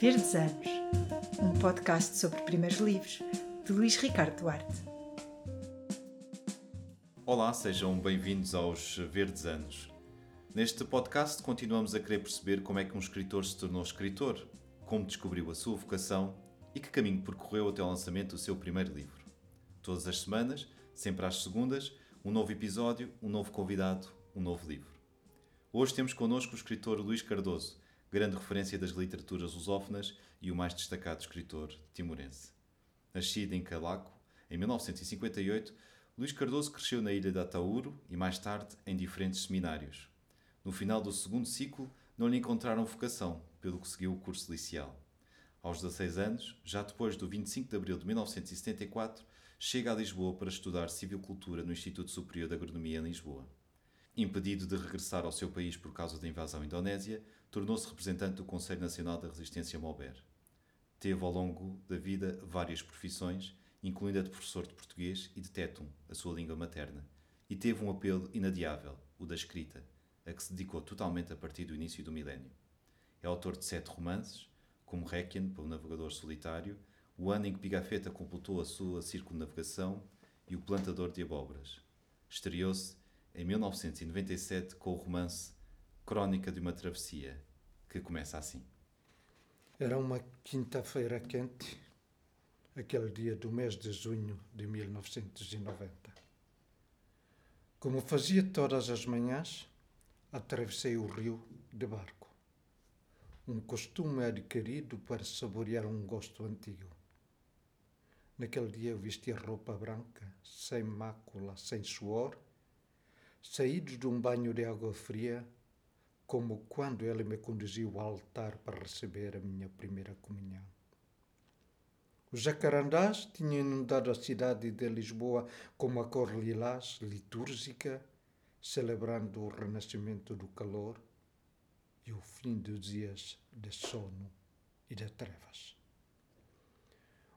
Verdes Anos, um podcast sobre primeiros livros, de Luís Ricardo Duarte. Olá, sejam bem-vindos aos Verdes Anos. Neste podcast continuamos a querer perceber como é que um escritor se tornou escritor, como descobriu a sua vocação e que caminho percorreu até ao lançamento do seu primeiro livro. Todas as semanas, sempre às segundas, um novo episódio, um novo convidado, um novo livro. Hoje temos connosco o escritor Luís Cardoso, grande referência das literaturas lusófonas e o mais destacado escritor timorense. Nascido em Calaco, em 1958, Luís Cardoso cresceu na ilha de Ataúro e mais tarde em diferentes seminários. No final do segundo ciclo, não lhe encontraram vocação, pelo que seguiu o curso liceal. Aos 16 anos, já depois do 25 de abril de 1974, chega a Lisboa para estudar Civicultura no Instituto Superior de Agronomia em Lisboa. Impedido de regressar ao seu país por causa da invasão indonésia, tornou-se representante do Conselho Nacional da Resistência Mober. Teve ao longo da vida várias profissões, incluindo a de professor de português e de tétum, a sua língua materna, e teve um apelo inadiável, o da escrita, a que se dedicou totalmente a partir do início do milénio. É autor de sete romances, como Requiem para o Navegador Solitário, O Ano em que Pigafetta completou a sua circunnavegação e O Plantador de Abóboras. Estreou-se em 1997 com o romance Crónica de uma Travessia, que começa assim. Era uma quinta-feira quente, aquele dia do mês de junho de 1990. Como fazia todas as manhãs, atravessei o rio de barco. Um costume adquirido para saborear um gosto antigo. Naquele dia eu vestia roupa branca, sem mácula, sem suor, saídos de um banho de água fria como quando ele me conduziu ao altar para receber a minha primeira comunhão. Os jacarandás tinham inundado a cidade de Lisboa com uma cor lilás litúrgica, celebrando o renascimento do calor e o fim dos dias de sono e de trevas.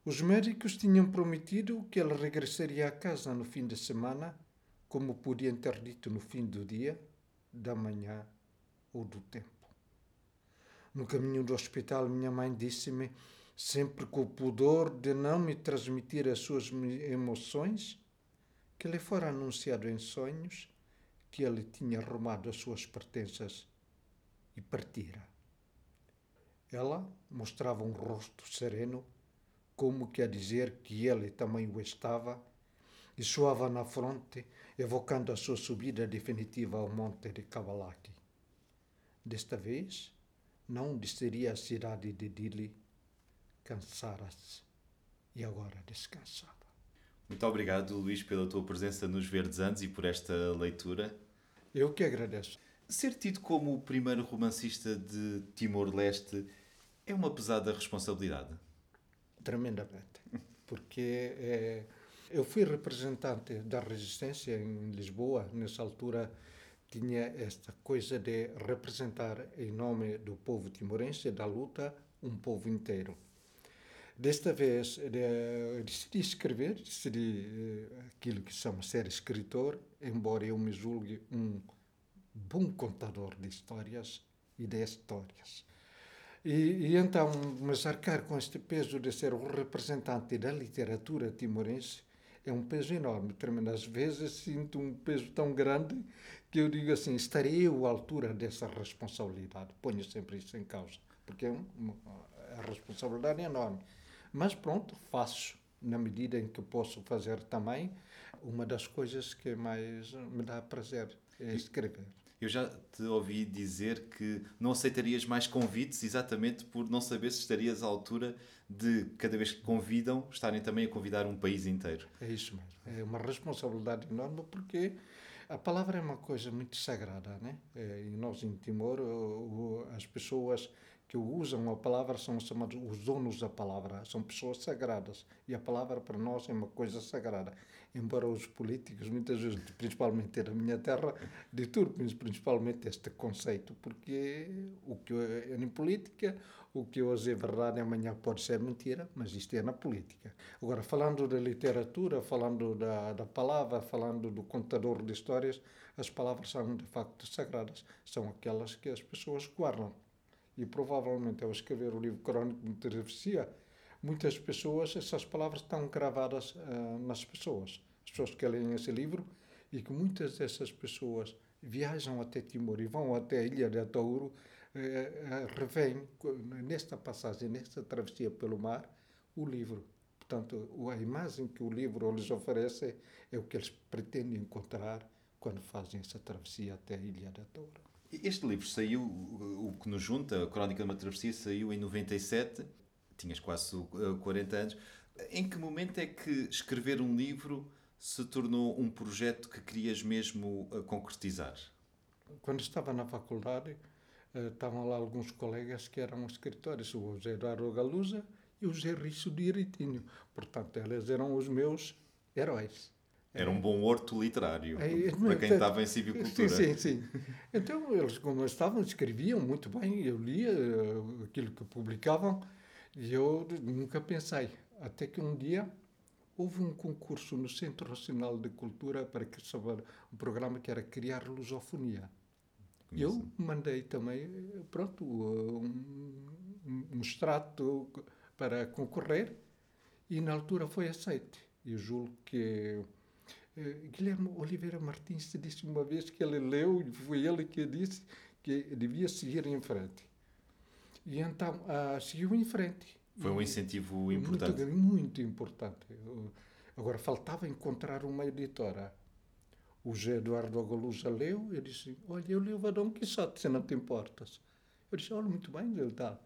Os médicos tinham prometido que ele regressaria a casa no fim de semana, como podiam ter dito no fim do dia, da manhã ou do tempo. No caminho do hospital, minha mãe disse-me, sempre com o pudor de não me transmitir as suas emoções, que lhe fora anunciado em sonhos que ele tinha arrumado as suas pertenças e partira. Ela mostrava um rosto sereno, como que a dizer que ele também o estava, e suava na fronte, evocando a sua subida definitiva ao monte de Cavalaki. Desta vez, não desceria a cidade de Dili, cansara-se e agora descansava. Muito obrigado, Luís, pela tua presença nos Verdes Anos e por esta leitura. Eu que agradeço. Ser tido como o primeiro romancista de Timor-Leste é uma pesada responsabilidade? Tremendamente. Porque é, eu fui representante da resistência em Lisboa, nessa altura tinha esta coisa de representar em nome do povo timorense, da luta, um povo inteiro. Desta vez decidi escrever, decidi aquilo que chama ser escritor, embora eu me julgue um bom contador de histórias e de histórias. E, e então, mas arcar com este peso de ser o representante da literatura timorense é um peso enorme. Às vezes sinto um peso tão grande que eu digo assim: estarei eu à altura dessa responsabilidade? Ponho sempre isso em causa, porque é uma, a responsabilidade é enorme. Mas pronto, faço na medida em que posso fazer também. Uma das coisas que mais me dá prazer é escrever. Eu já te ouvi dizer que não aceitarias mais convites exatamente por não saber se estarias à altura de, cada vez que convidam, estarem também a convidar um país inteiro. É isso mesmo. É uma responsabilidade enorme porque a palavra é uma coisa muito sagrada, né? E nós em Timor, as pessoas que usam a palavra são chamados os donos da palavra, são pessoas sagradas. E a palavra para nós é uma coisa sagrada. Embora os políticos, muitas vezes, principalmente da minha terra, deturpem principalmente este conceito, porque o que é em política, o que hoje é verdade, amanhã pode ser mentira, mas isto é na política. Agora, falando da literatura, falando da, da palavra, falando do contador de histórias, as palavras são de facto sagradas, são aquelas que as pessoas guardam E provavelmente ao escrever o livro Crónico de Travessia, muitas pessoas, essas palavras estão gravadas uh, nas pessoas. As pessoas que leem esse livro e que muitas dessas pessoas viajam até Timor e vão até a Ilha de Atauro, uh, revêem nesta passagem, nesta travessia pelo mar, o livro. Portanto, a imagem que o livro lhes oferece é o que eles pretendem encontrar quando fazem essa travessia até a Ilha da Toura. Este livro saiu, o que nos junta, a Crónica de uma Travessia, saiu em 97, tinhas quase 40 eh, anos. Em que momento é que escrever um livro se tornou um projeto que querias mesmo eh, concretizar? Quando estava na faculdade, eh, estavam lá alguns colegas que eram escritores, o José Eduardo Galuza e o José Risso de Iritinho. Portanto, eles eram os meus heróis. Era um bom horto literário é, para quem estava em civicultura. Sim, sim, sim. Então, eles, como estavam, escreviam muito bem, eu lia aquilo que publicavam e eu nunca pensei. Até que um dia houve um concurso no Centro Nacional de Cultura para que sobre um programa que era criar lusofonia. Eu mandei também, pronto, um, um extrato para concorrer e na altura foi aceito. Eu julgo que eh, Guilherme Oliveira Martins disse uma vez que ele leu e foi ele que disse que devia seguir em frente. E então ah, seguiu em frente. Foi um incentivo importante. Muito, muito importante. Agora faltava encontrar uma editora. O José Eduardo Agalusa leu e disse: Olha, eu leio a Dom Quixote, se não te importas. Eu disse: Olha, muito bem, ele está.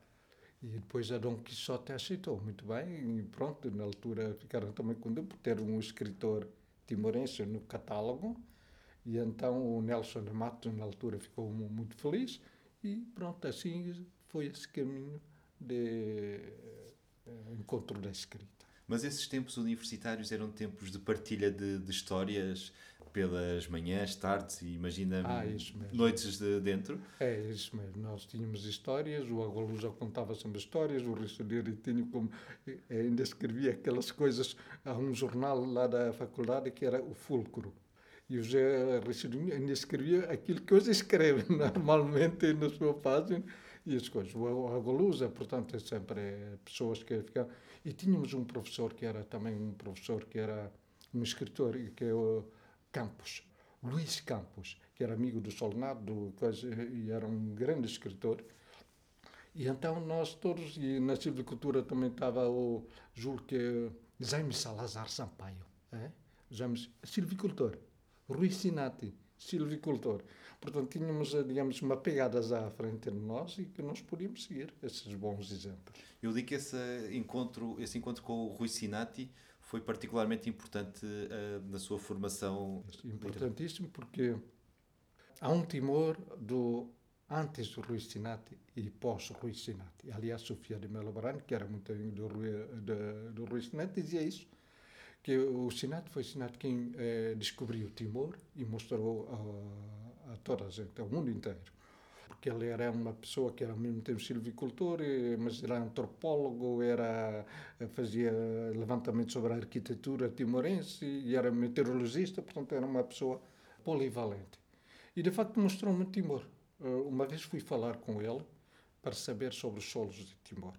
E depois a Dom Quixote aceitou muito bem. E pronto, na altura ficaram também contentes por ter um escritor timorense no catálogo. E então o Nelson Matos, na altura, ficou muito feliz. E pronto, assim foi esse caminho de uh, encontro da escrita. Mas esses tempos universitários eram tempos de partilha de, de histórias pelas manhãs, tardes e imagina ah, noites de dentro? É, isso mesmo. Nós tínhamos histórias, o Agolusa contava sempre histórias, o Rissoleiro tinha como eh, ainda escrevia aquelas coisas. Há um jornal lá da faculdade que era o Fulcro. E o José ainda escrevia aquilo que hoje escreve normalmente na sua página e as coisas. O Agolusa, portanto, é sempre pessoas que ficavam. E tínhamos um professor que era também um professor que era um escritor, que é o Campos, Luís Campos, que era amigo do Solnado e era um grande escritor. E então nós todos, e na silvicultura também estava o, julgo que Jaime Salazar Sampaio, é? Jaime, silvicultor, Rui Sinati, silvicultor. Portanto, tínhamos, digamos, uma pegada à frente de nós e que nós podíamos seguir esses bons exemplos. Eu li que esse encontro, esse encontro com o Rui Sinati foi particularmente importante uh, na sua formação? Importantíssimo porque há um timor do antes do Rui Sinati e pós Rui Sinati. Aliás, Sofia de Melo Branco, que era muito amigo do Rui, de, do Rui Sinati, dizia isso, que o Sinati foi Sinati quem eh, descobriu Timor e mostrou a, a toda a gente, ao mundo inteiro porque ele era uma pessoa que era ao mesmo tempo silvicultor, mas era antropólogo, era, fazia levantamento sobre a arquitetura timorense e era meteorologista, portanto era uma pessoa polivalente. E de facto mostrou-me Timor. Eh, uma vez fui falar com ele para saber sobre os solos de Timor.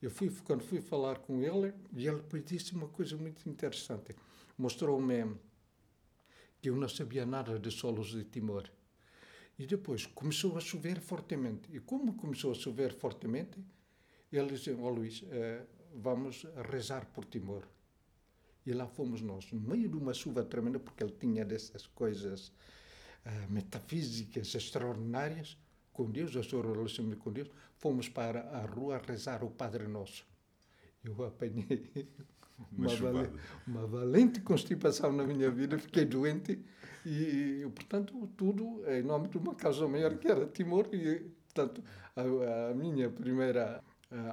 Eu fui, quando fui falar com ele, e ele depois disse uma coisa muito interessante. Mostrou-me que eu não sabia nada de solos de Timor e depois começou a chover fortemente. E como começou a chover fortemente, ele disse: Ó oh, Luís, eh, vamos rezar por Timor. E lá fomos nós, no meio de uma chuva tremenda, porque ele tinha dessas coisas eh, metafísicas extraordinárias, com Deus, a sua relação com Deus, fomos para a rua rezar o Padre Nosso. Eu apanhei uma, uma, uma valente constipação na minha vida, fiquei doente e, portanto, tudo em nome de uma causa maior que era Timor. E, portanto, a, a minha primeira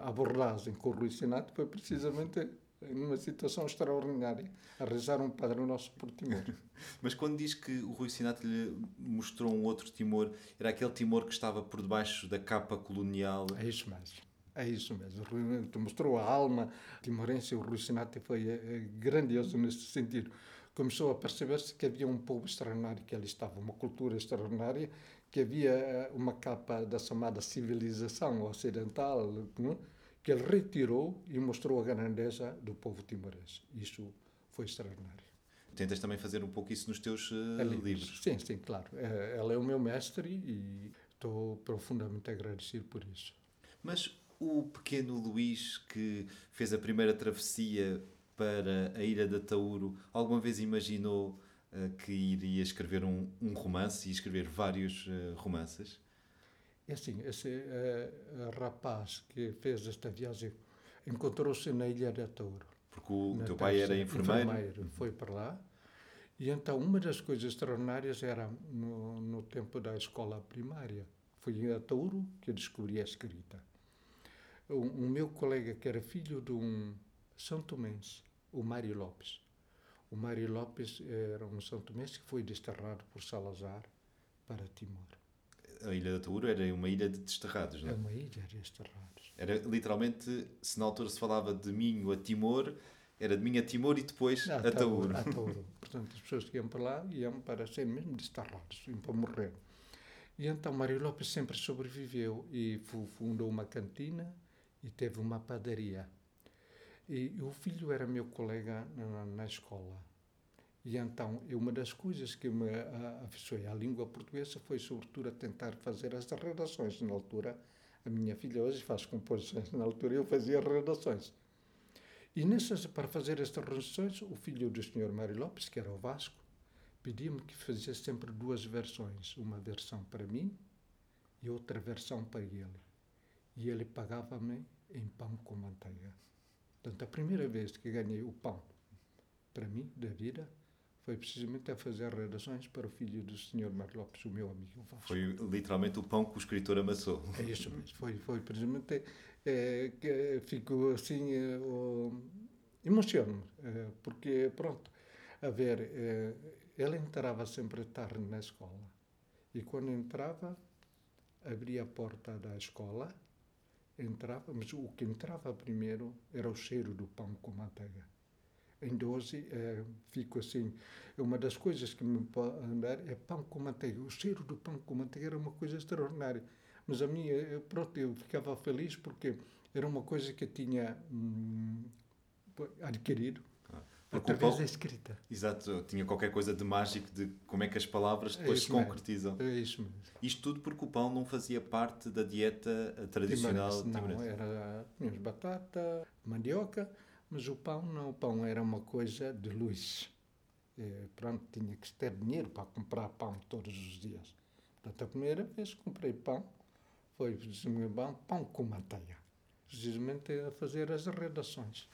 abordagem com o Rui Senato foi precisamente numa situação extraordinária, a rezar um Padre Nosso por Timor. Mas quando diz que o Rui Sinato lhe mostrou um outro Timor, era aquele Timor que estava por debaixo da capa colonial? É isso mesmo. É isso mesmo. Rui mostrou a alma timorense. O Rui Sinato foi é, grandioso nesse sentido começou a perceber-se que havia um povo extraordinário que ali estava, uma cultura extraordinária, que havia eh, uma capa da chamada civilização ocidental, não? Que ele retirou e mostrou a grandeza do povo timorense. Isso foi extraordinário. Tentas também fazer um pouco isso nos teus uh, livros. Sim, sim, claro. É, ela é o meu mestre e estou profundamente agradecido por isso. Mas o pequeno Luís que fez a primeira travessia para a Ilha de Tauro, alguma vez imaginou uh, que iria escrever um, um, romance e escrever vários uh, romances? É assim, esse uh, rapaz que fez esta viagem encontrou-se na Ilha de Touro. Porque o teu pai era enfermeiro? enfermeiro. Foi para lá. E então, uma das coisas extraordinárias era no, no tempo da escola primária. Foi a Touro que eu descobri a escrita. O, o meu colega, que era filho de um São Tomense, o Mário Lopes. O Mário Lopes era um São Tomense que foi desterrado por Salazar para Timor a Ilha da Tauro era uma ilha de desterrados, não é? É uma ilha de desterrados. Era literalmente, se na altura se falava de Minho a Timor, era de Minho a Timor e depois a, a Tauro. A Tauro. Portanto, as pessoas que iam para lá iam para ser mesmo desterrados, iam para morrer. E então Mário Lopes sempre sobreviveu e fundou uma cantina e teve uma padaria. E o filho era meu colega na, na escola. E então, uma das coisas que me afeiçoei à língua portuguesa foi, sobretudo, a tentar fazer as redações. Na altura, a minha filha hoje faz composições, na altura eu fazia redações. E nessas, para fazer estas redações, o filho do Sr. Mário Lopes, que era o Vasco, pedia-me que fazia sempre duas versões, uma versão para mim e outra versão para ele. E ele pagava-me em pão com manteiga. Portanto, a primeira vez que ganhei o pão para mim, da vida, foi precisamente a fazer redações para o filho do Sr. Mar Lopes, o meu amigo Vasco. Foi literalmente o pão que o escritor amassou. É isso mesmo. Foi, foi precisamente é, que fico assim, é, emociono-me, é, porque, pronto, a ver, é, ele entrava sempre tarde na escola e quando entrava, abria a porta da escola, entrava, mas o que entrava primeiro era o cheiro do pão com manteiga em 12, é, fico assim. Uma das coisas que me pode andar é pão com manteiga. O cheiro do pão com manteiga era uma coisa extraordinária. Mas a minha, eu, pronto, eu ficava feliz porque era uma coisa que eu tinha hum, adquirido. Ah, através da escrita. Exato, tinha qualquer coisa de mágico de como é que as palavras é depois é se concretizam. É isso mesmo. Isto tudo porque o pão não fazia parte da dieta tradicional. Não, era tínhamos batata, mandioca, mas o pão não, o pão era uma coisa de luz. E, pronto, tinha que ter dinheiro para comprar pão todos os dias. Portanto, a primeira vez que comprei pão foi pão, pão com manteiga. Precisamente a fazer as redações.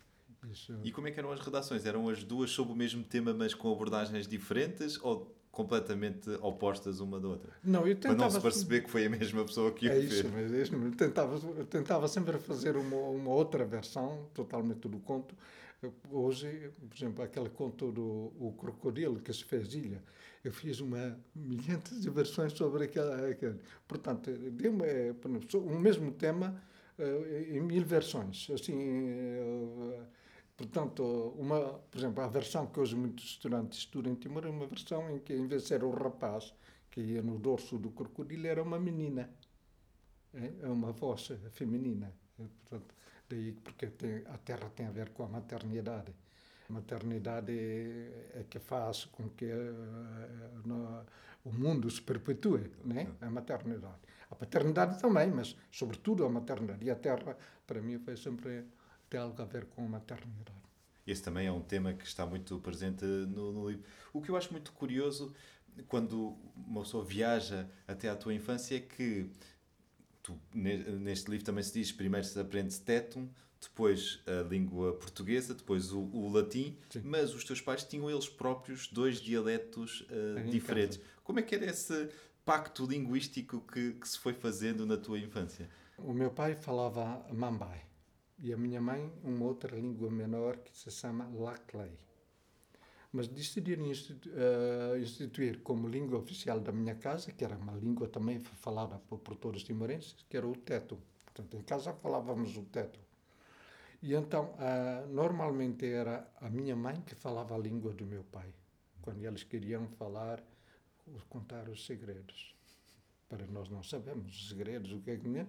Isso. E como é que eram as redações? Eram as duas sobre o mesmo tema, mas com abordagens diferentes? Ou completamente opostas uma da outra. Não, eu tentava... Para não se perceber que foi a mesma pessoa que é o fez. Isso, mas é isso, eu tentava, eu tentava sempre fazer uma, uma outra versão totalmente do conto. Hoje, por exemplo, aquele conto do o crocodilo que se fez ilha, eu fiz uma milhares de versões sobre aquela, aquele. Portanto, deu-me é, o mesmo tema eh, em mil versões. Assim, eh, Portanto, uma, por exemplo, a versão que hoje muitos estudantes estudam em Timor é uma versão em que, em vez de ser o rapaz que ia no dorso do crocodilo, era uma menina. É, é uma voz feminina. É, portanto, daí porque tem, a terra tem a ver com a maternidade. A maternidade é, que faz com que uh, no, o mundo se perpetue, né? a maternidade. A paternidade também, mas sobretudo a maternidade. E a terra, para mim, foi sempre algo a ver com a maternidade. Esse também é um tema que está muito presente no, no, livro. O que eu acho muito curioso quando uma pessoa viaja até à tua infância é que tu, neste livro também se diz primeiro se aprende tetum, depois a língua portuguesa, depois o, o latim, Sim. mas os teus pais tinham eles próprios dois dialetos uh, diferentes. Casa. Como é que era esse pacto linguístico que, que se foi fazendo na tua infância? O meu pai falava mambai e a minha mãe uma outra língua menor que se chama Laclay. Mas decidiram eh, instituir como língua oficial da minha casa, que era uma língua também falada por, todos os timorenses, que era o teto. Portanto, em casa falávamos o teto. E então, uh, normalmente era a minha mãe que falava a língua do meu pai. quando eles queriam falar, contar os segredos. Para nós não sabemos os segredos, o que é que.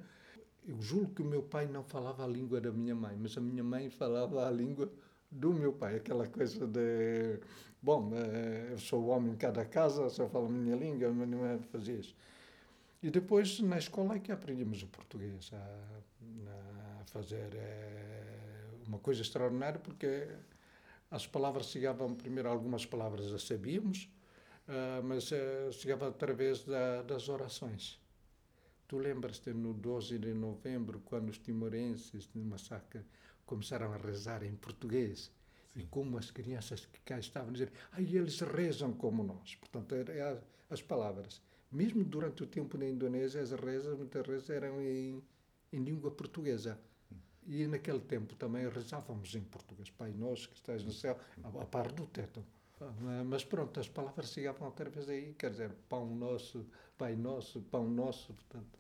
Eu julgo que o meu pai não falava a língua da minha mãe, mas a minha mãe falava a língua do meu pai, aquela coisa de, bom, eh, eu sou o homem em cada casa, só falo a minha língua, mas não é fazia isso. E depois na escola é que aprendemos o português, a, a fazer é, uma coisa extraordinária, porque as palavras chegavam, primeiro algumas palavras já sabíamos, uh, mas uh, chegava através da, das orações. Tu lembras-te no 12 de novembro, quando os timorenses de massacre começaram a rezar em português. Sim. E como as crianças que cá estavam a dizer, ai, eles rezam como nós. Portanto, é as palavras. Mesmo durante o tempo na Indonésia, as rezas, muitas vezes, eram em, em língua portuguesa. E naquele tempo também rezávamos em português. Pai nosso que estás no céu, a, par do teto. Mas pronto, as palavras chegavam outra vez aí, quer dizer, pão nosso, pai nosso, pão nosso. Portanto.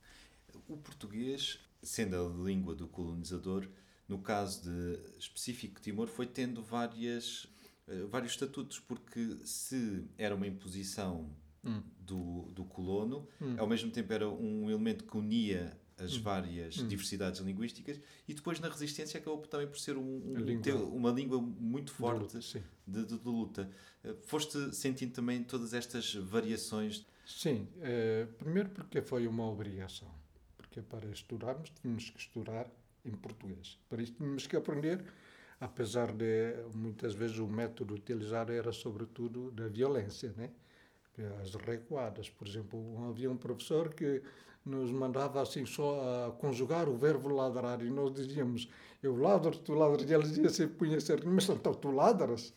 O português, sendo a língua do colonizador, no caso de específico Timor, foi tendo várias, uh, vários estatutos, porque se era uma imposição hum. do, do colono, hum. ao mesmo tempo era um elemento que unia as hum. várias hum. diversidades linguísticas e depois na resistência acabou também por ser um, um língua, uma língua muito forte de luta, de, de, de luta. Uh, foste sentindo também todas estas variações? Sim, uh, primeiro porque foi uma obrigação, porque para estudarmos tínhamos que estudar em português. Para isso tínhamos que aprender, apesar de muitas vezes o método utilizado era sobretudo da violência, né? As recuadas, por exemplo, havia um professor que nos mandava assim só a conjugar o verbo ladrar e nós dizíamos eu ladro, tu ladras, e ele dizia assim, punha certo, mas então tu ladras?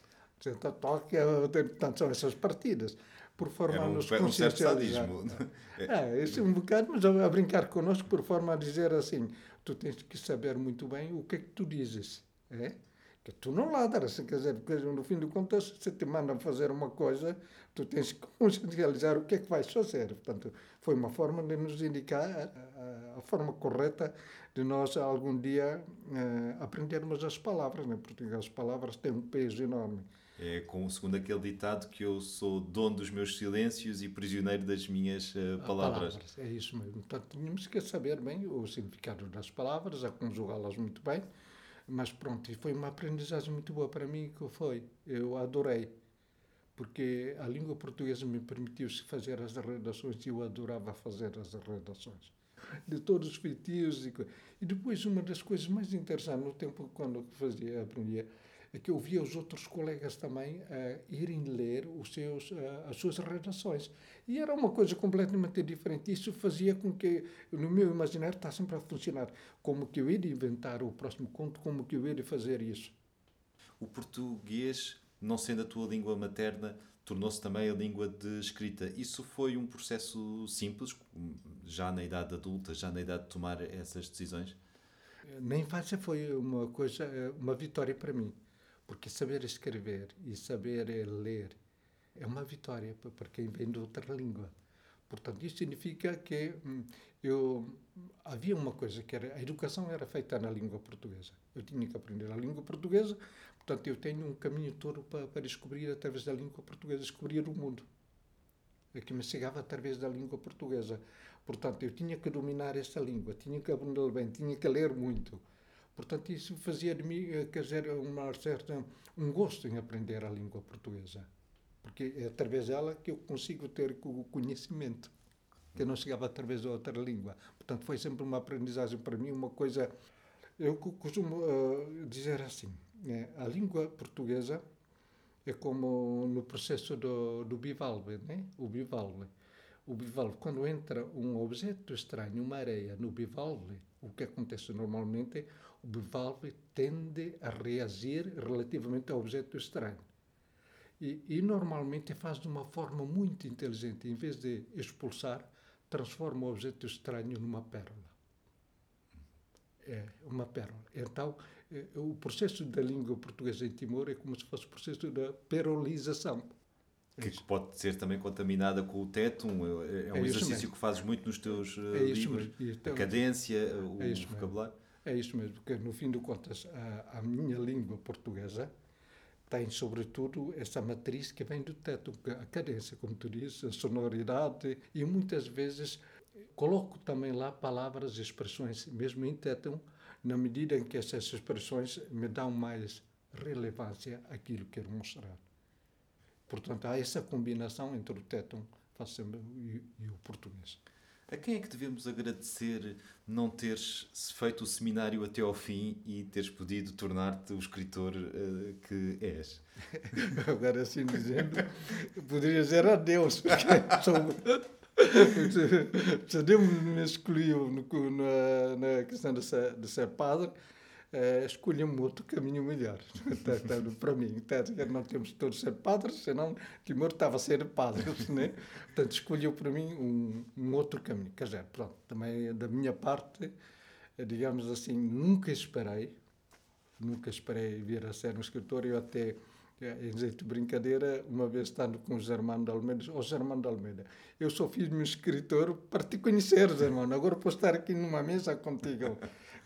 Então, portanto, são essas partidas por forma um, a nos um certo sadismo. É, isso é um bocado, mas a brincar connosco por forma a dizer assim, tu tens que saber muito bem o que é que tu dizes. É? Que tu não ladras, quer dizer, porque no fim de contas, se te mandam fazer uma coisa, tu tens que consciencializar o que é que vais fazer. Portanto, foi uma forma de nos indicar a, a, a forma correta de nós algum dia uh, aprendermos as palavras, né? porque as palavras têm um peso enorme. É com, segundo aquele ditado que eu sou dono dos meus silêncios e prisioneiro das minhas uh, palavras. palavras. É isso mesmo. Portanto, tínhamos que saber bem o significado das palavras, a conjugá-las muito bem, mas pronto, e foi uma aprendizagem muito boa para mim que foi. Eu adorei, porque a língua portuguesa me permitiu fazer as redações e eu adorava fazer as redações de todos os feitios e, e depois uma das coisas mais interessantes no tempo quando fazia aprendia que eu via os outros colegas também uh, irem ler os seus, uh, as suas redações. E era uma coisa completamente diferente. Isso fazia com que, no meu imaginário, está sempre a funcionar. Como que eu ia inventar o próximo conto, como que eu ia fazer isso. O português, não sendo a tua língua materna, tornou-se também a língua de escrita. Isso foi um processo simples, já na idade adulta, já na idade de tomar essas decisões? Na infância foi uma coisa, uma vitória para mim porque saber escrever e saber ler é uma vitória para quem vem de outra língua. Portanto, isso significa que hum, eu havia uma coisa que era a educação era feita na língua portuguesa. Eu tinha que aprender a língua portuguesa, portanto eu tenho um caminho todo para, para descobrir através da língua portuguesa descobrir o mundo. É que me chegava através da língua portuguesa. Portanto, eu tinha que dominar essa língua, tinha que aprender bem, tinha que ler muito. Portanto, isso fazia de mim, eh, quer dizer, uma certa, um gosto em aprender a língua portuguesa. Porque é através dela que eu consigo ter o conhecimento, que não chegava através de outra língua. Portanto, foi sempre uma aprendizagem para mim, uma coisa. Eu costumo uh, dizer assim: né? a língua portuguesa é como no processo do, do bivalve, né? o bivalve. O bivalve, quando entra um objeto estranho, uma areia, no bivalve, o que acontece normalmente o bivalve tende a reagir relativamente ao objeto estranho. E, e, normalmente faz de uma forma muito inteligente. Em vez de expulsar, transforma o objeto estranho numa pérola. É uma pérola. Então, é, o processo da língua portuguesa em Timor é como se fosse o processo da perolização. Que é pode ser também contaminada com o teto, é, é um é exercício mesmo. que fazes muito nos teus uh, livros. Então, a cadência, o vocabulário. É isso mesmo, porque no fim de contas a, a minha língua portuguesa tem, sobretudo, essa matriz que vem do teto, a cadência, como tu dizes, a sonoridade, e muitas vezes coloco também lá palavras, expressões, mesmo em teto, na medida em que essas expressões me dão mais relevância àquilo que quero mostrar. Portanto, há essa combinação entre o teto e, e o português. A quem é que devemos agradecer não teres feito o seminário até ao fim e teres podido tornar-te o escritor uh, que és? Agora, assim dizendo, poderia dizer adeus, porque se Deus me escolheu na, na questão de ser, de ser padre, uh, um outro caminho melhor para mim. Não temos todos ser padres, senão Timor estava a ser padre. Né? Portanto, escolheu para mim um, um outro caminho. Quer dizer, pronto, também da minha parte, eh, digamos assim, nunca esperei, nunca esperei vir a ser um escritor. Eu até eh, em jeito de brincadeira, uma vez estando com o Germano de Almeida, o Germano de Almeida, eu de um escritor para te conhecer, Germano, agora posso estar aqui numa mesa contigo.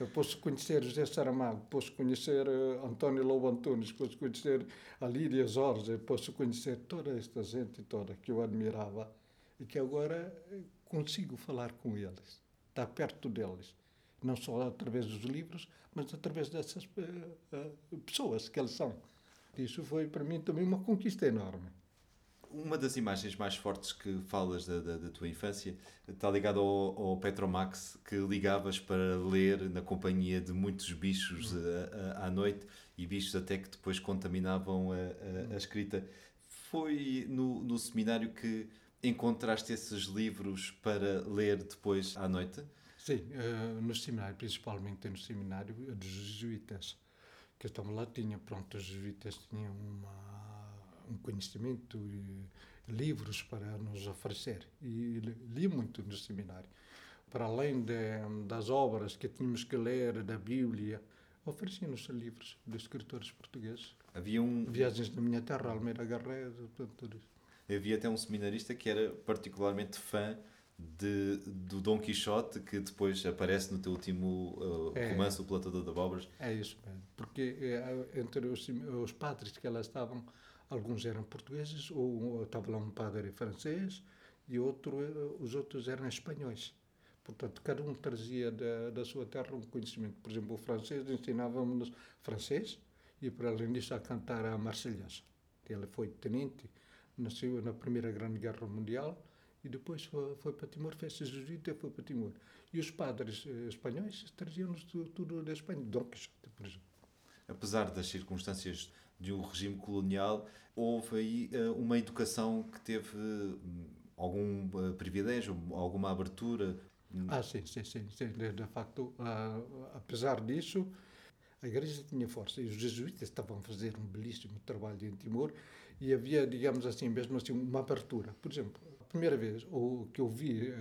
Eu posso conhecer José Saramago, posso conhecer uh, António Lobo Antunes, posso conhecer a Lídia Jorge, posso conhecer toda esta gente toda que eu admirava e que agora eh, consigo falar com eles, estar perto deles. Não só através dos livros, mas através dessas uh, uh, pessoas que eles são. Isso foi para mim também uma conquista enorme uma das imagens mais fortes que falas da, da, da tua infância está ligada ao, ao, Petromax que ligavas para ler na companhia de muitos bichos uhum. à noite e bichos até que depois contaminavam a, a, a escrita. Foi no, no seminário que encontraste esses livros para ler depois à noite? Sim, uh, no seminário, principalmente no seminário dos jesuítas, que estavam lá, tinha, pronto, os jesuítas tinham uma um conhecimento e livros para nos oferecer. E li muito no seminário. Para além de, das obras que tínhamos que ler, da Bíblia, ofereciam-nos livros de escritores portugueses. Havia um... Viagens da minha terra, Almeida Garredo, tudo isso. Havia até um seminarista que era particularmente fã de, do Dom Quixote, que depois aparece no teu último uh, é, romance, O Platador de Abóboras. É isso mesmo, porque é, entre os, os padres que lá estavam, Alguns eram portugueses, ou estava lá um padre francês e outro, eh, os outros eram espanhóis. Portanto, cada um trazia da, da sua terra um conhecimento. Por exemplo, o francês ensinava-nos francês e, para além disso, a cantar a Marselhesa. Ele foi tenente, nasceu na Primeira Grande Guerra Mundial e depois foi, foi para Timor, fez-se jesuíta e foi para Timor. E os padres eh, espanhóis traziam-nos tudo, da Espanha, Dom Quixote, por exemplo. Apesar das circunstâncias de um regime colonial, houve aí uh, uma educação que teve uh, algum uh, privilégio, alguma abertura? Ah, sim, sim, sim. sim. De, facto, apesar disso, a igreja tinha força e os jesuítas estavam a fazer um belíssimo trabalho em Timor e havia, digamos assim, mesmo assim, uma abertura. Por exemplo, a primeira vez o, que eu vi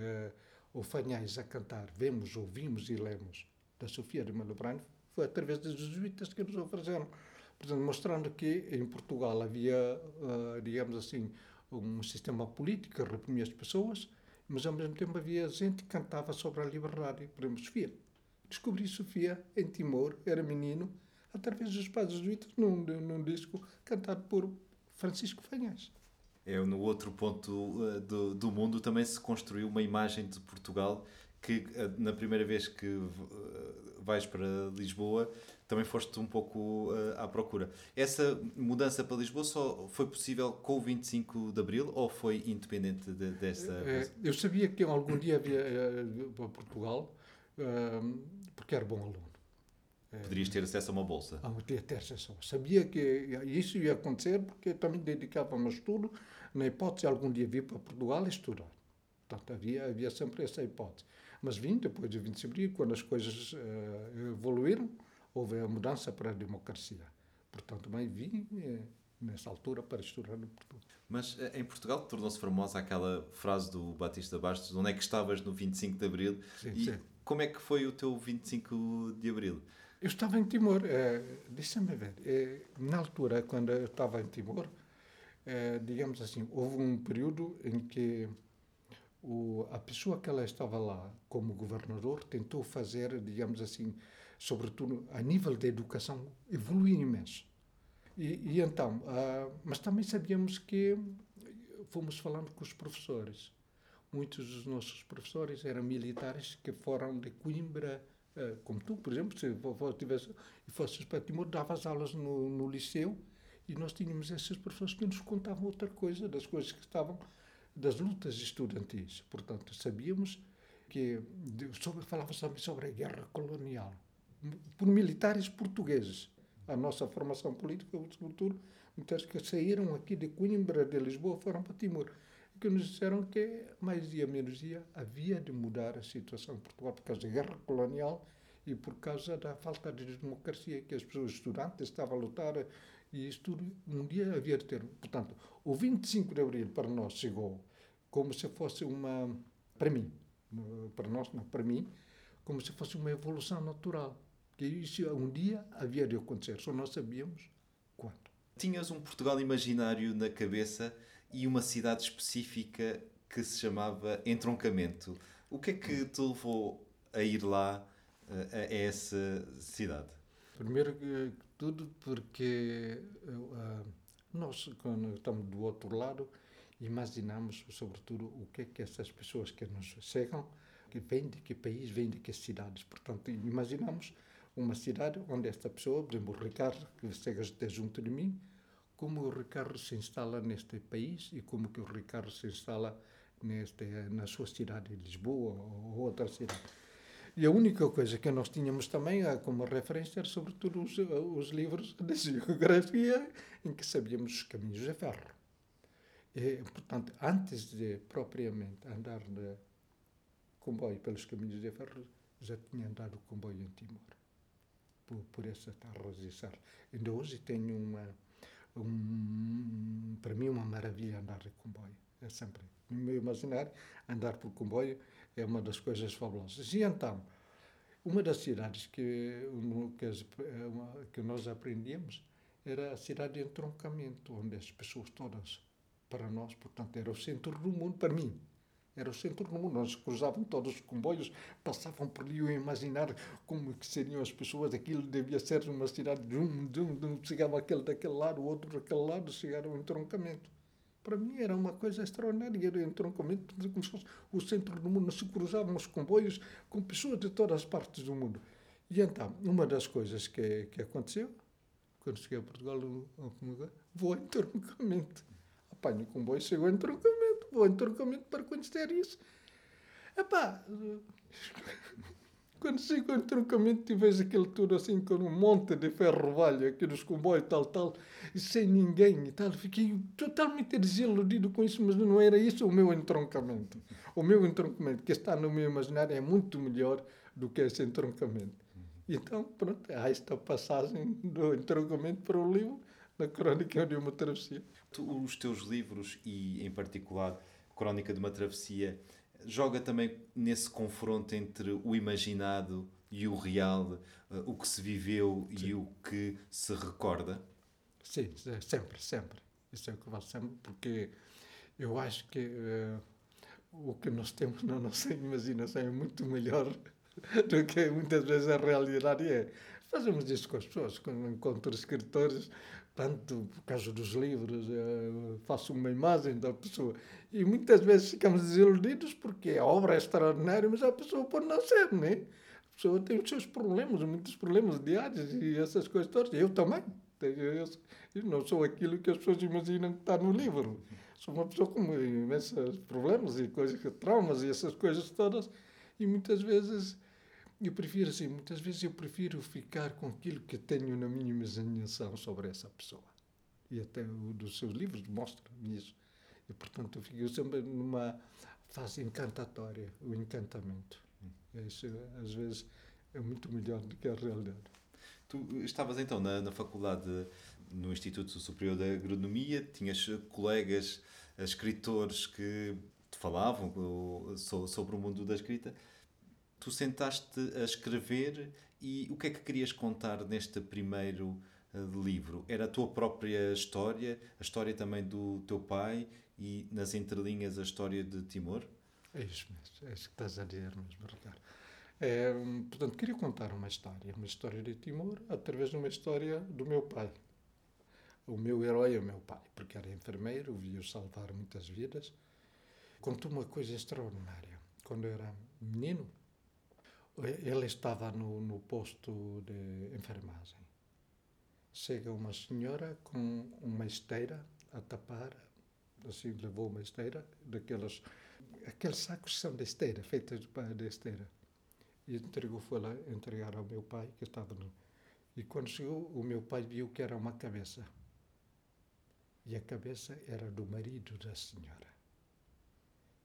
o Fanhais a cantar Vemos, Ouvimos e Lemos, da Sofia de Malobrano, foi através dos jesuítas que nos ofereceram portanto, mostrando que em Portugal havia, uh, digamos assim, um sistema político que reprimia as pessoas, mas ao mesmo tempo havia gente que cantava sobre a liberdade. Por exemplo, Sofia. Descobri Sofia em Timor, era menino, através dos padres jesuítas, num, num disco cantado por Francisco Fanhas. É, no outro ponto uh, do, do mundo também se construiu uma imagem de Portugal que, uh, na primeira vez que vais para Lisboa, também foste um pouco uh, à procura. Essa mudança para Lisboa só foi possível com o 25 de Abril ou foi independente de, dessa? É, eu sabia que algum dia havia uh, para Portugal, uh, porque era bom aluno. Poderias ter acesso a uma bolsa? Ah, podia ter acesso. Sabia que isso ia acontecer porque eu também dedicava-me ao estudo, na hipótese de algum dia vir para Portugal estudar. Portanto, havia, havia sempre essa hipótese. Mas vim depois de 25 de abril, quando as coisas evoluíram, houve a mudança para a democracia. Portanto, também vim eh, nessa altura para estudar no Portugal. Mas eh, em Portugal tornou-se famosa aquela frase do Batista Bastos: onde é que estavas no 25 de Abril? Sim, e sim. como é que foi o teu 25 de Abril? Eu estava em Timor. É, Deixa-me ver. É, na altura, quando eu estava em Timor, é, digamos assim, houve um período em que o, a pessoa que ela estava lá como governador tentou fazer, digamos assim, sobretudo a nível da educação, evoluiu imenso. E, e então, uh, mas também sabíamos que fomos falando com os professores. Muitos dos nossos professores eram militares que foram de Coimbra, uh, como tu, por exemplo, se tivesse, fosses para Timor, davas aulas no, no liceu e nós tínhamos esses professores que nos contavam outra coisa, das coisas que estavam, das lutas estudantis. Portanto, sabíamos que falava também sobre a guerra colonial, por militares portugueses. A nossa formação política, sobretudo, muitas que saíram aqui de Coimbra, de Lisboa, foram para Timor, que nos disseram que mais dia menos dia havia de mudar a situação em Portugal por causa da guerra colonial e por causa da falta de democracia que as pessoas estudantes estavam a lutar e isto tudo um dia havia de ter. Portanto, o 25 de Abril para nós chegou como se fosse uma, para mim, para nós, não, para mim, como se fosse uma evolução natural. Que isso um dia havia de acontecer, só nós sabíamos quando. Tinhas um Portugal imaginário na cabeça e uma cidade específica que se chamava Entroncamento. O que é que te levou a ir lá, a, a essa cidade? Primeiro que tudo porque uh, nós, quando estamos do outro lado, imaginamos, sobretudo, o que é que essas pessoas que nos chegam, que vêm de que país, vêm de que cidades. Portanto, imaginamos uma cidade onde esta pessoa, por exemplo, o Ricardo, que chega junto de mim, como o Ricardo se instala neste país e como que o Ricardo se instala neste, na sua cidade, Lisboa ou outra cidade. E a única coisa que nós tínhamos também como referência era, sobretudo, os, os livros de geografia, em que sabíamos os caminhos de ferro. E, portanto, antes de propriamente andar de comboio pelos caminhos de ferro, já tinha andado comboio em Timor, por, por essas terras e serras. Ainda hoje tenho uma, um, para mim, uma maravilha andar de comboio. É sempre, no meu imaginário, andar por comboio é uma das coisas fabulosas. E então, uma das cidades que, que, que nós aprendíamos era a cidade de entroncamento, onde as pessoas todas para nós, portanto, era o centro do mundo para mim. Era o centro do mundo. Nós cruzavam todos os comboios, passavam por ali a imaginar como que seriam as pessoas. Aquilo devia ser uma cidade de um, de um, de um chegava aquele daquele lado, o outro daquele lado, chegaram ao entroncamento. Para mim era uma coisa extraordinária, era o entroncamento como se fosse o centro do mundo. Se cruzavam os comboios com pessoas de todas as partes do mundo. E então, uma das coisas que, que aconteceu, quando cheguei a Portugal, vou ao entroncamento apanho o comboio, chego em trocamento, vou em trocamento para conhecer isso. Epá, quando chego em trocamento e vejo aquele tudo assim com um monte de ferro velho aqui nos comboios, tal, tal, e sem ninguém e tal, fiquei totalmente desiludido com isso, mas não era isso o meu entroncamento. O meu entroncamento, que está no meu imaginário, é muito melhor do que esse entroncamento. Então, pronto, há esta passagem do entroncamento para o livro na Crónica de uma Travessia. Tu, os teus livros, e em particular Crónica de uma Travessia, joga também nesse confronto entre o imaginado e o real, uh, o que se viveu Sim. e o que se recorda? Sim, sempre, sempre. Isso é o que eu faço sempre, porque eu acho que uh, o que nós temos na nossa imaginação é muito melhor do que muitas vezes a realidade é. Fazemos isso com as pessoas, quando encontro escritores, tanto por causa dos livros, eh, faço uma imagem da pessoa. E muitas vezes ficamos desiludidos porque a obra é extraordinária, mas a pessoa pode não ser, né? A pessoa tem os seus problemas, muitos problemas diários e essas coisas todas. Eu também. Eu não sou aquilo que as pessoas imaginam que está no livro. Sou uma pessoa com imensos problemas e coisas, traumas e essas coisas todas. E muitas vezes eu prefiro assim, muitas vezes eu prefiro ficar com aquilo que tenho na minha imaginação sobre essa pessoa. E até o dos seus livros mostra-me isso. E, portanto, eu fico sempre numa fase encantatória, o encantamento. Isso, às vezes, é muito melhor do que a realidade. Tu estavas então na, na faculdade, no Instituto Superior da Agronomia, tinhas colegas escritores que te falavam sobre o mundo da escrita tu sentaste a escrever e o que é que querias contar neste primeiro uh, livro? Era a tua própria história, a história também do teu pai e nas entrelinhas a história de Timor? É isso mesmo, é isso que estás a dizer mesmo, Ricardo. É, portanto, queria contar uma história, uma história de Timor através de uma história do meu pai. O meu herói é o meu pai, porque era enfermeiro, viu salvar muitas vidas. Contou uma coisa extraordinária. Quando eu era menino, ele estava no, no posto de enfermagem. Chega uma senhora com uma esteira a tapar, assim levou uma esteira, daquelas, aqueles sacos são de esteira, feitos de esteira. E entregou, foi lá entregar ao meu pai, que estava no. E quando chegou, o meu pai viu que era uma cabeça. E a cabeça era do marido da senhora.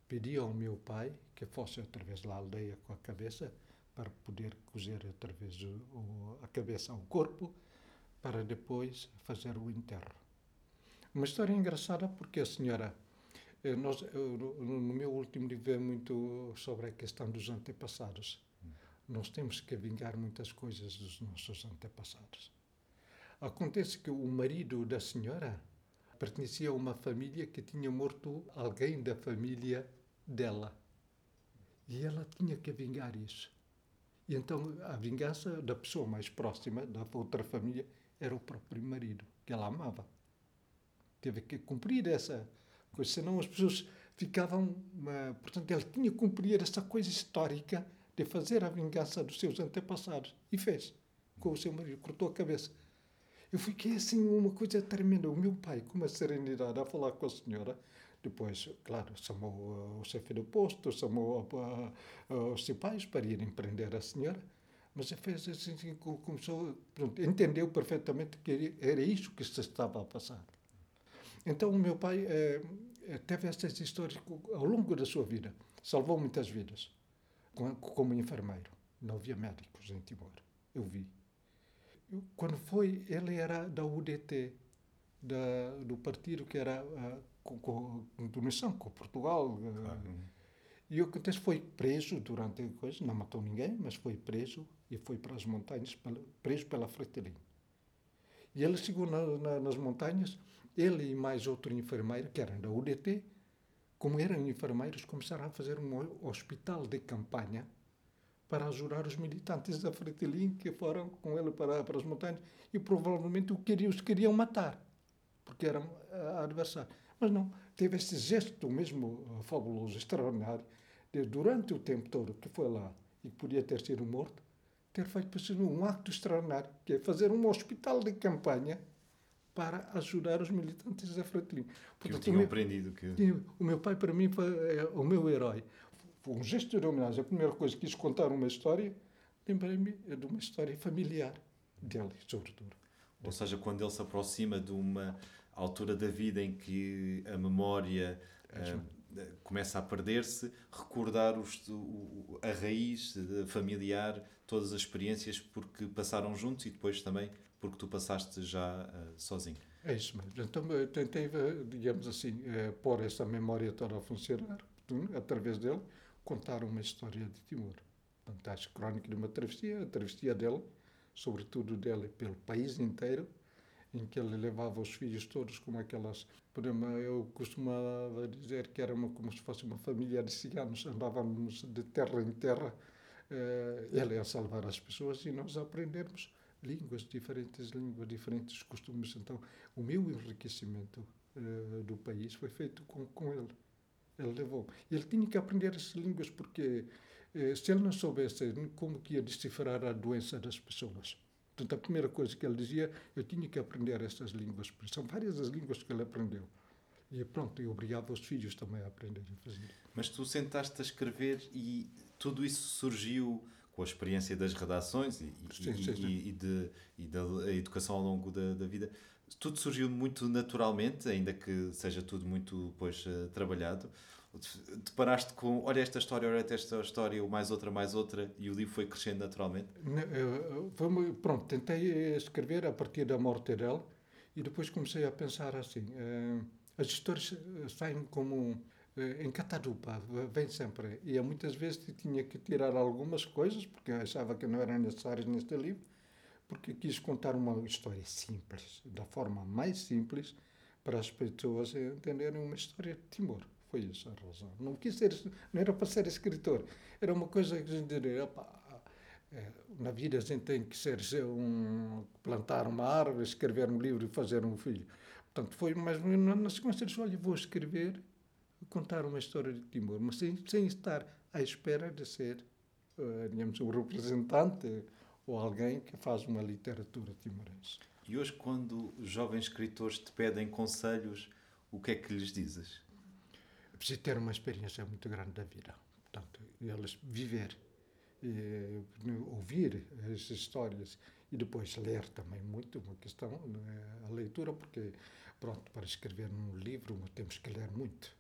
Pediu ao meu pai que fosse através da aldeia com a cabeça para poder cozer através do, a cabeça ao corpo para depois fazer o enterro. Uma história engraçada porque a senhora, eh, nós, no meu último livro é muito sobre a questão dos antepassados. Nós temos que vingar muitas coisas dos nossos antepassados. Acontece que o marido da senhora pertencia a uma família que tinha morto alguém da família dela. E ela tinha que vingar isso. E então a vingança da pessoa mais próxima, da outra família, era o próprio marido, que ela amava. Teve que cumprir essa coisa, senão as pessoas ficavam. Portanto, ele tinha que cumprir essa coisa histórica de fazer a vingança dos seus antepassados. E fez, com o seu marido, cortou a cabeça. Eu fiquei assim, uma coisa tremenda. O meu pai, com uma serenidade, a falar com a senhora, depois, claro, chamou o chefe do posto, chamou uh, uh, os pais para irem prender a senhora, mas fez assim, assim começou, pronto, entendeu perfeitamente que era isso que se estava a passar. Então, o meu pai eh, eh teve essas histórias ao longo da sua vida, salvou muitas vidas, como enfermeiro. Não havia médicos em Timor, eu vi. Quando foi, ele era da UDT, da, do partido que era com, com, com missão com Portugal. Claro. E o que acontece foi preso durante a coisa, não matou ninguém, mas foi preso e foi para as montanhas, preso pela Fretilin. E ele chegou na, na, nas montanhas, ele e mais outro enfermeiro, que eram da UDT, como eram enfermeiros, começaram a fazer um hospital de campanha para ajudar os militantes da Fretilin que foram com ele para, para as montanhas e provavelmente o queriam, os queriam matar, porque eram uh, adversários. Mas não, teve esse gesto mesmo uh, fabuloso, extraordinário, de durante o tempo todo que foi lá e que podia ter sido morto, ter feito um ato extraordinário, que é fazer um hospital de campanha para ajudar os militantes da Fretilin. Que eu tinha aprendido que... O meu pai, para mim, foi é, o meu herói. Foi um gesto de homenagem. A primeira coisa que quis contar uma história, lembrei-me de uma história familiar dele, sobretudo. Ou seja, quando ele se aproxima de uma altura da vida em que a memória uh, começa a perder-se, recordar os, o, a raiz familiar, todas as experiências porque passaram juntos e depois também porque tu passaste já uh, sozinho. É isso mesmo. Então eu tentei, digamos assim, uh, pôr essa memória toda a funcionar, através dele, contar uma história de Timor. Portanto, a crónica de uma travessia, a travessia dele, sobretudo dele pelo país inteiro, em que ele levava os filhos todos como aquelas. Eu costumava dizer que era uma, como se fosse uma família de ciganos, andávamos de terra em terra, eh, ele a salvar as pessoas e nós aprendermos línguas diferentes, línguas diferentes, costumes. Então, o meu enriquecimento eh, do país foi feito com, com ele. Ele levou. Ele tinha que aprender essas línguas porque eh, se ele não soubesse como que ia decifrar a doença das pessoas, Portanto, a primeira coisa que ele dizia, eu tinha que aprender essas línguas. São várias as línguas que ele aprendeu. E pronto, eu obrigava os filhos também a aprenderem a fazer. Mas tu sentaste a escrever e tudo isso surgiu com a experiência das redações e, sim, e, sim, sim. e, de, e da educação ao longo da, da, vida. Tudo surgiu muito naturalmente, ainda que seja tudo muito pois, uh, trabalhado deparaste com, olha esta história, olha esta história, mais outra, mais outra, e o livro foi crescendo naturalmente? Foi, pronto, tentei escrever a partir da morte dele e depois comecei a pensar assim, eh, as histórias saem como eh, em catadupa, vem sempre. E muitas vezes tinha que tirar algumas coisas, porque achava que não eram necessárias neste livro, porque quis contar uma história simples, da forma mais simples, para as pessoas entenderem uma história de Timor. Foi isso a razão. Não quis ser, não era para ser escritor. Era uma coisa que a gente diria, É, na vida a gente tem que ser um, plantar uma árvore, escrever um livro e fazer um filho. Portanto, foi mais ou menos na sequência de olha, vou escrever, contar uma história de Timor, mas sem, sem estar à espera de ser, uh, digamos, o representante ou alguém que faz uma literatura timorense. E hoje, quando jovens escritores te pedem conselhos, o que é que lhes dizes? É preciso ter uma experiência muito grande da vida. Portanto, eles viver, eh, ouvir as histórias e depois ler também muito, uma questão, é? a leitura, porque, pronto, para escrever um livro temos que ler muito.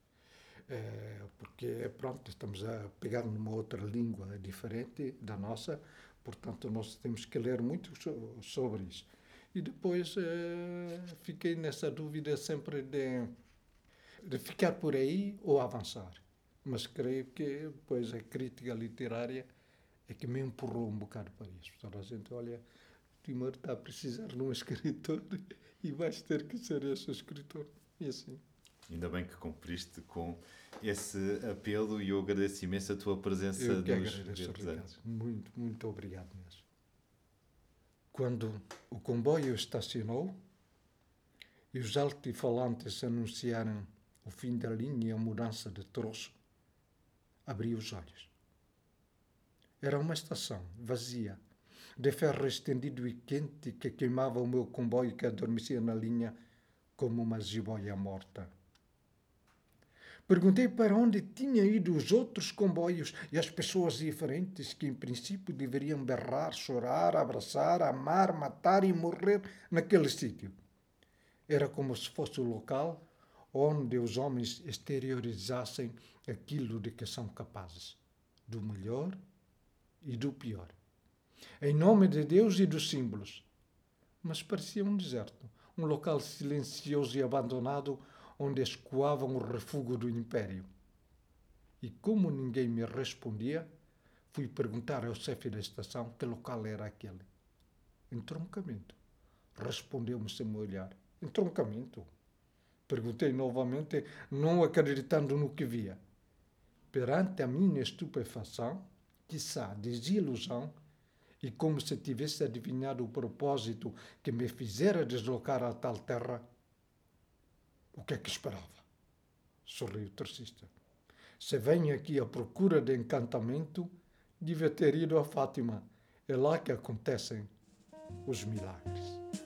É, porque, pronto, estamos a pegar numa outra língua diferente da nossa, portanto, nós temos que ler muito sobre isso. E depois eh, fiquei nessa dúvida sempre de, de ficar por aí ou avançar. Mas creio que depois a crítica literária é que me empurrou um bocado para isso. Toda a gente olha, Timor está a precisar de um escritor e vais ter que ser esse escritor. E assim. Ainda bem que cumpriste com esse apelo e eu agradeço imenso a tua presença eu que nos agradeço, Muito, muito obrigado mesmo. Quando o comboio estacionou e os altifalantes anunciaram o fim da linha e a mudança de troço, abri os olhos. Era uma estação vazia, de ferro estendido e quente que queimava o meu comboio que adormecia na linha como uma jiboia morta. Perguntei para onde tinham ido os outros comboios e as pessoas diferentes que, em princípio, deveriam berrar, chorar, abraçar, amar, matar e morrer naquele sítio. Era como se fosse o local onde os homens exteriorizassem aquilo de que são capazes, do melhor e do pior. Em nome de Deus e dos símbolos. Mas parecia um deserto, um local silencioso e abandonado onde escoavam o refúgio do império. E como ninguém me respondia, fui perguntar ao chefe da estação que local era aquele. Entroncamento. Respondeu-me sem me olhar. Entroncamento. Perguntei novamente, não acreditando no que via. Perante a minha estupefação, quiçá desilusão, e como se tivesse adivinhado o propósito que me fizera deslocar a tal terra, o que é que esperava? Sorriu o taxista. Se vem aqui à procura de encantamento, devia ter ido a Fátima. É lá que acontecem os milagres.